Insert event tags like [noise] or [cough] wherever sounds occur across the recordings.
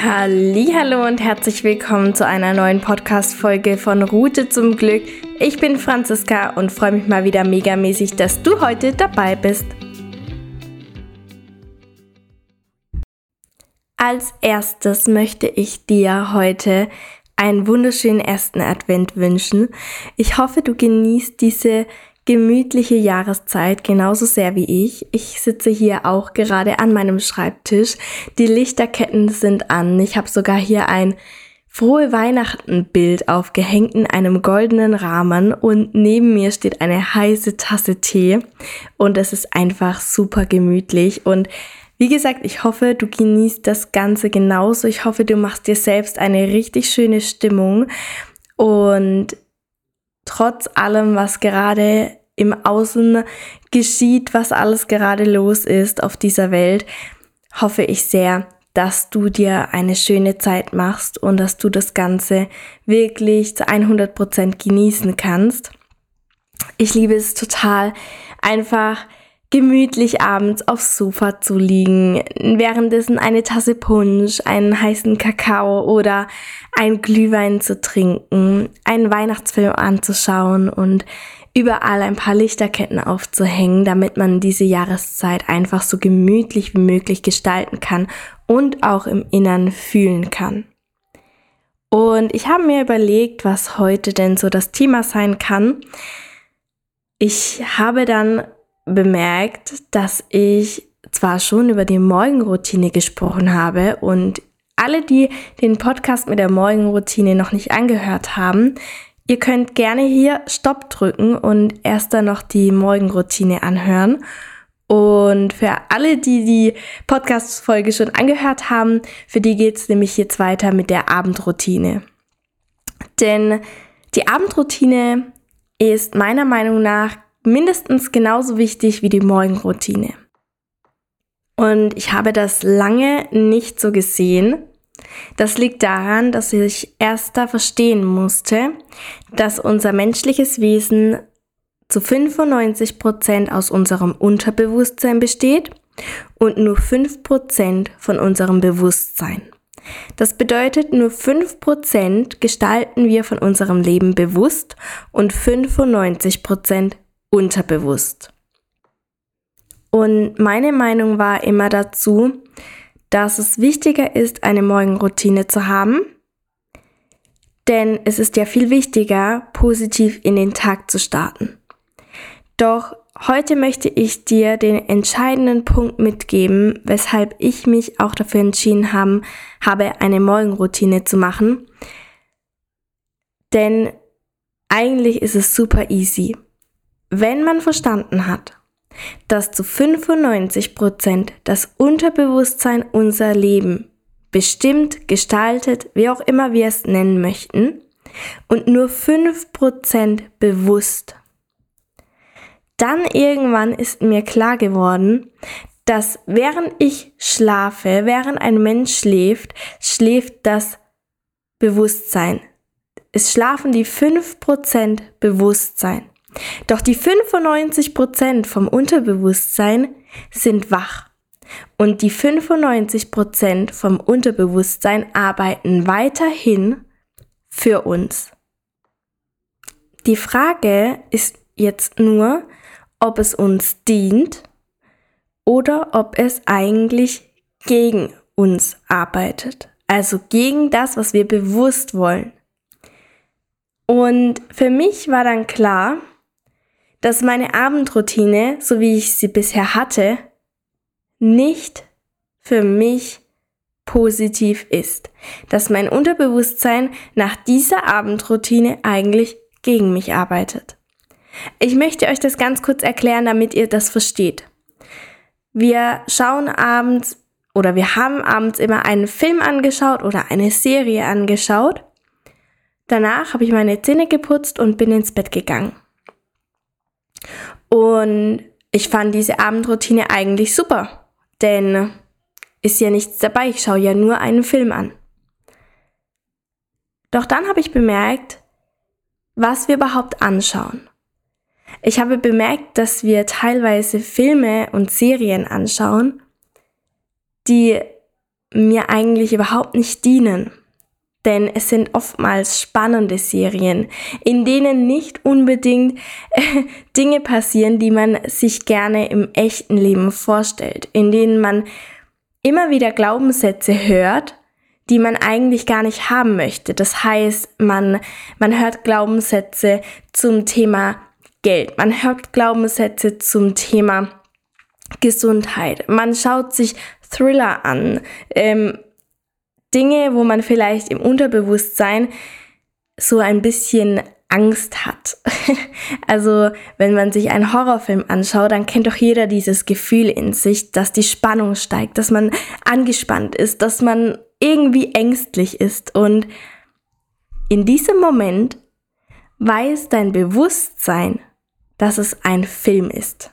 Hallo und herzlich willkommen zu einer neuen Podcast Folge von Route zum Glück. Ich bin Franziska und freue mich mal wieder megamäßig, dass du heute dabei bist. Als erstes möchte ich dir heute einen wunderschönen ersten Advent wünschen. Ich hoffe, du genießt diese gemütliche Jahreszeit genauso sehr wie ich. Ich sitze hier auch gerade an meinem Schreibtisch. Die Lichterketten sind an. Ich habe sogar hier ein frohe Weihnachten Bild aufgehängt in einem goldenen Rahmen und neben mir steht eine heiße Tasse Tee und es ist einfach super gemütlich und wie gesagt, ich hoffe, du genießt das Ganze genauso. Ich hoffe, du machst dir selbst eine richtig schöne Stimmung und trotz allem, was gerade im Außen geschieht, was alles gerade los ist auf dieser Welt, hoffe ich sehr, dass du dir eine schöne Zeit machst und dass du das Ganze wirklich zu 100 Prozent genießen kannst. Ich liebe es total, einfach gemütlich abends aufs Sofa zu liegen, währenddessen eine Tasse Punsch, einen heißen Kakao oder ein Glühwein zu trinken, einen Weihnachtsfilm anzuschauen und überall ein paar Lichterketten aufzuhängen, damit man diese Jahreszeit einfach so gemütlich wie möglich gestalten kann und auch im Innern fühlen kann. Und ich habe mir überlegt, was heute denn so das Thema sein kann. Ich habe dann bemerkt, dass ich zwar schon über die Morgenroutine gesprochen habe und alle, die den Podcast mit der Morgenroutine noch nicht angehört haben, ihr könnt gerne hier Stopp drücken und erst dann noch die Morgenroutine anhören. Und für alle, die die Podcast-Folge schon angehört haben, für die geht's nämlich jetzt weiter mit der Abendroutine. Denn die Abendroutine ist meiner Meinung nach mindestens genauso wichtig wie die Morgenroutine. Und ich habe das lange nicht so gesehen. Das liegt daran, dass ich erst da verstehen musste, dass unser menschliches Wesen zu 95 Prozent aus unserem Unterbewusstsein besteht und nur 5% von unserem Bewusstsein. Das bedeutet, nur 5% gestalten wir von unserem Leben bewusst und 95% unterbewusst. Und meine Meinung war immer dazu, dass es wichtiger ist, eine Morgenroutine zu haben, denn es ist ja viel wichtiger, positiv in den Tag zu starten. Doch heute möchte ich dir den entscheidenden Punkt mitgeben, weshalb ich mich auch dafür entschieden haben, habe, eine Morgenroutine zu machen. Denn eigentlich ist es super easy. Wenn man verstanden hat, dass zu 95 Prozent das Unterbewusstsein unser Leben bestimmt, gestaltet, wie auch immer wir es nennen möchten, und nur 5 Prozent bewusst. Dann irgendwann ist mir klar geworden, dass während ich schlafe, während ein Mensch schläft, schläft das Bewusstsein. Es schlafen die 5% Bewusstsein. Doch die 95% vom Unterbewusstsein sind wach. Und die 95% vom Unterbewusstsein arbeiten weiterhin für uns. Die Frage ist jetzt nur, ob es uns dient oder ob es eigentlich gegen uns arbeitet. Also gegen das, was wir bewusst wollen. Und für mich war dann klar, dass meine Abendroutine, so wie ich sie bisher hatte, nicht für mich positiv ist. Dass mein Unterbewusstsein nach dieser Abendroutine eigentlich gegen mich arbeitet. Ich möchte euch das ganz kurz erklären, damit ihr das versteht. Wir schauen abends oder wir haben abends immer einen Film angeschaut oder eine Serie angeschaut. Danach habe ich meine Zähne geputzt und bin ins Bett gegangen. Und ich fand diese Abendroutine eigentlich super, denn ist ja nichts dabei, ich schaue ja nur einen Film an. Doch dann habe ich bemerkt, was wir überhaupt anschauen. Ich habe bemerkt, dass wir teilweise Filme und Serien anschauen, die mir eigentlich überhaupt nicht dienen. Denn es sind oftmals spannende Serien, in denen nicht unbedingt äh, Dinge passieren, die man sich gerne im echten Leben vorstellt, in denen man immer wieder Glaubenssätze hört, die man eigentlich gar nicht haben möchte. Das heißt, man, man hört Glaubenssätze zum Thema Geld, man hört Glaubenssätze zum Thema Gesundheit, man schaut sich Thriller an, ähm, Dinge, wo man vielleicht im Unterbewusstsein so ein bisschen Angst hat. [laughs] also wenn man sich einen Horrorfilm anschaut, dann kennt doch jeder dieses Gefühl in sich, dass die Spannung steigt, dass man angespannt ist, dass man irgendwie ängstlich ist. Und in diesem Moment weiß dein Bewusstsein, dass es ein Film ist.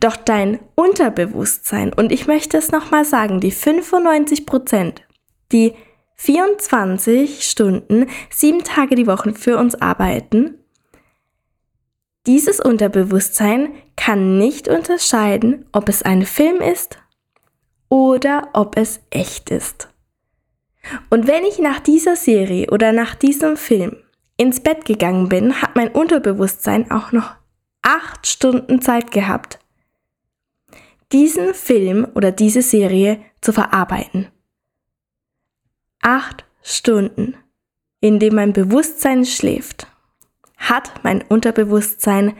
Doch dein Unterbewusstsein, und ich möchte es nochmal sagen, die 95 Prozent, die 24 Stunden, sieben Tage die Woche für uns arbeiten, dieses Unterbewusstsein kann nicht unterscheiden, ob es ein Film ist oder ob es echt ist. Und wenn ich nach dieser Serie oder nach diesem Film ins Bett gegangen bin, hat mein Unterbewusstsein auch noch acht Stunden Zeit gehabt, diesen Film oder diese Serie zu verarbeiten. Acht Stunden, in dem mein Bewusstsein schläft, hat mein Unterbewusstsein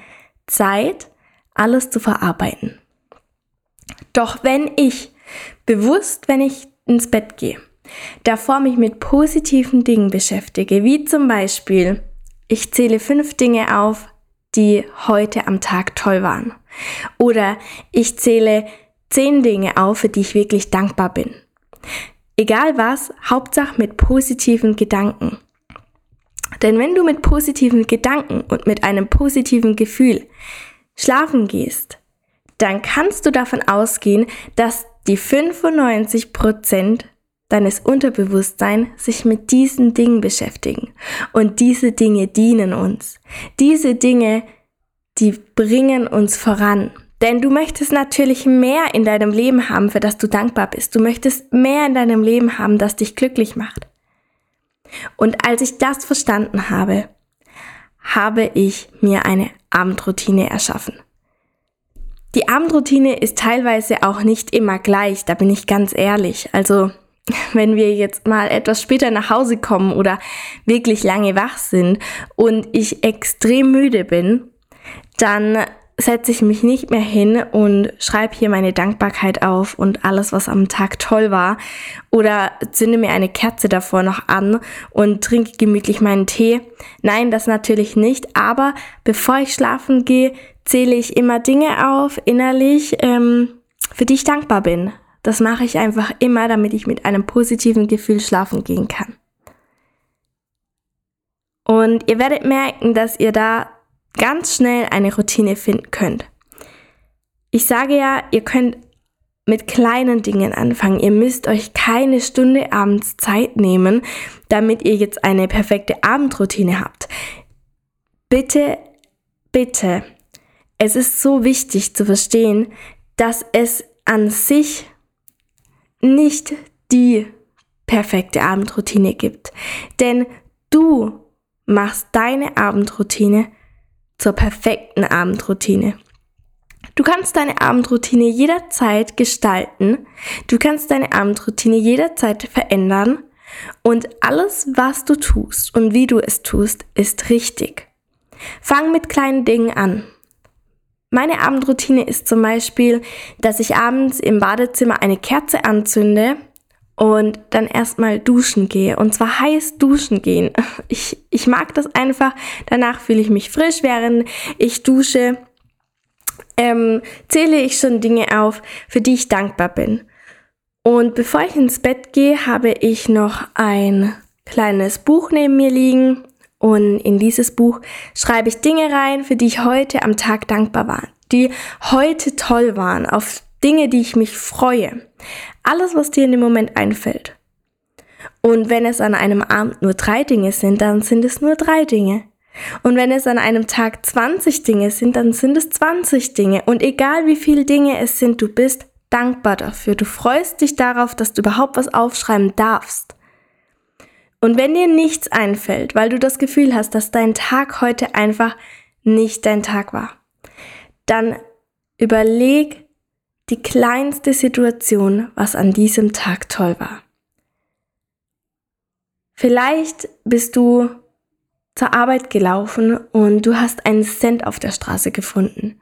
Zeit, alles zu verarbeiten. Doch wenn ich bewusst, wenn ich ins Bett gehe, davor mich mit positiven Dingen beschäftige, wie zum Beispiel, ich zähle fünf Dinge auf, die heute am Tag toll waren. Oder ich zähle zehn Dinge auf, für die ich wirklich dankbar bin. Egal was, Hauptsache mit positiven Gedanken. Denn wenn du mit positiven Gedanken und mit einem positiven Gefühl schlafen gehst, dann kannst du davon ausgehen, dass die 95% deines Unterbewusstseins sich mit diesen Dingen beschäftigen. Und diese Dinge dienen uns. Diese Dinge, die bringen uns voran. Denn du möchtest natürlich mehr in deinem Leben haben, für das du dankbar bist. Du möchtest mehr in deinem Leben haben, das dich glücklich macht. Und als ich das verstanden habe, habe ich mir eine Abendroutine erschaffen. Die Abendroutine ist teilweise auch nicht immer gleich, da bin ich ganz ehrlich. Also [laughs] wenn wir jetzt mal etwas später nach Hause kommen oder wirklich lange wach sind und ich extrem müde bin, dann setze ich mich nicht mehr hin und schreibe hier meine Dankbarkeit auf und alles, was am Tag toll war. Oder zünde mir eine Kerze davor noch an und trinke gemütlich meinen Tee. Nein, das natürlich nicht. Aber bevor ich schlafen gehe, zähle ich immer Dinge auf innerlich, ähm, für die ich dankbar bin. Das mache ich einfach immer, damit ich mit einem positiven Gefühl schlafen gehen kann. Und ihr werdet merken, dass ihr da ganz schnell eine Routine finden könnt. Ich sage ja, ihr könnt mit kleinen Dingen anfangen. Ihr müsst euch keine Stunde abends Zeit nehmen, damit ihr jetzt eine perfekte Abendroutine habt. Bitte, bitte, es ist so wichtig zu verstehen, dass es an sich nicht die perfekte Abendroutine gibt. Denn du machst deine Abendroutine zur perfekten Abendroutine. Du kannst deine Abendroutine jederzeit gestalten, du kannst deine Abendroutine jederzeit verändern und alles, was du tust und wie du es tust, ist richtig. Fang mit kleinen Dingen an. Meine Abendroutine ist zum Beispiel, dass ich abends im Badezimmer eine Kerze anzünde und dann erstmal duschen gehe. Und zwar heiß duschen gehen. [laughs] Ich, ich mag das einfach. Danach fühle ich mich frisch, während ich dusche. Ähm, zähle ich schon Dinge auf, für die ich dankbar bin. Und bevor ich ins Bett gehe, habe ich noch ein kleines Buch neben mir liegen und in dieses Buch schreibe ich Dinge rein, für die ich heute am Tag dankbar war, die heute toll waren, auf Dinge, die ich mich freue. Alles, was dir in dem Moment einfällt. Und wenn es an einem Abend nur drei Dinge sind, dann sind es nur drei Dinge. Und wenn es an einem Tag 20 Dinge sind, dann sind es 20 Dinge. Und egal wie viele Dinge es sind, du bist dankbar dafür. Du freust dich darauf, dass du überhaupt was aufschreiben darfst. Und wenn dir nichts einfällt, weil du das Gefühl hast, dass dein Tag heute einfach nicht dein Tag war, dann überleg die kleinste Situation, was an diesem Tag toll war. Vielleicht bist du zur Arbeit gelaufen und du hast einen Cent auf der Straße gefunden.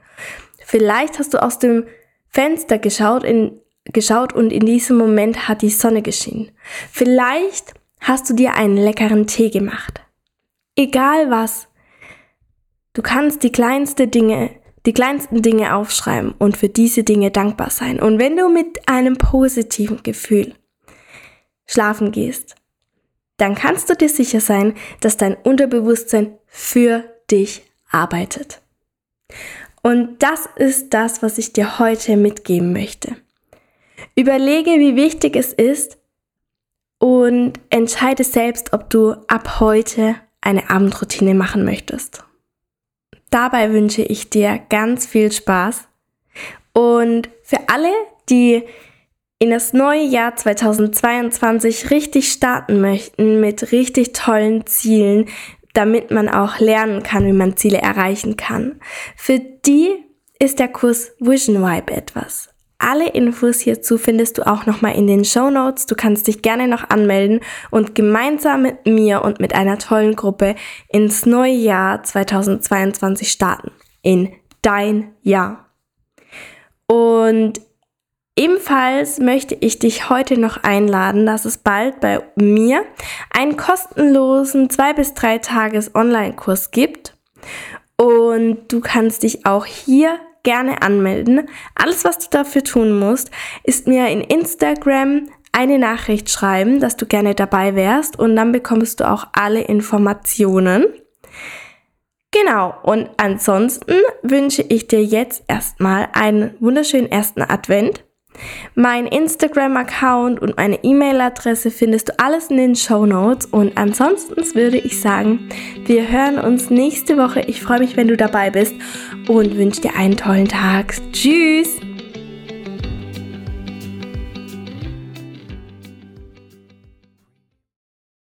Vielleicht hast du aus dem Fenster geschaut, in, geschaut und in diesem Moment hat die Sonne geschienen. Vielleicht hast du dir einen leckeren Tee gemacht. Egal was. Du kannst die kleinste Dinge, die kleinsten Dinge aufschreiben und für diese Dinge dankbar sein. Und wenn du mit einem positiven Gefühl schlafen gehst, dann kannst du dir sicher sein, dass dein Unterbewusstsein für dich arbeitet. Und das ist das, was ich dir heute mitgeben möchte. Überlege, wie wichtig es ist und entscheide selbst, ob du ab heute eine Abendroutine machen möchtest. Dabei wünsche ich dir ganz viel Spaß und für alle, die in das neue Jahr 2022 richtig starten möchten mit richtig tollen Zielen, damit man auch lernen kann, wie man Ziele erreichen kann. Für die ist der Kurs Vision Vibe etwas. Alle Infos hierzu findest du auch nochmal in den Show Notes. Du kannst dich gerne noch anmelden und gemeinsam mit mir und mit einer tollen Gruppe ins neue Jahr 2022 starten. In dein Jahr. Und Ebenfalls möchte ich dich heute noch einladen, dass es bald bei mir einen kostenlosen zwei bis drei Tages Online-Kurs gibt. Und du kannst dich auch hier gerne anmelden. Alles, was du dafür tun musst, ist mir in Instagram eine Nachricht schreiben, dass du gerne dabei wärst und dann bekommst du auch alle Informationen. Genau, und ansonsten wünsche ich dir jetzt erstmal einen wunderschönen ersten Advent. Mein Instagram-Account und meine E-Mail-Adresse findest du alles in den Show Notes. Und ansonsten würde ich sagen, wir hören uns nächste Woche. Ich freue mich, wenn du dabei bist und wünsche dir einen tollen Tag. Tschüss!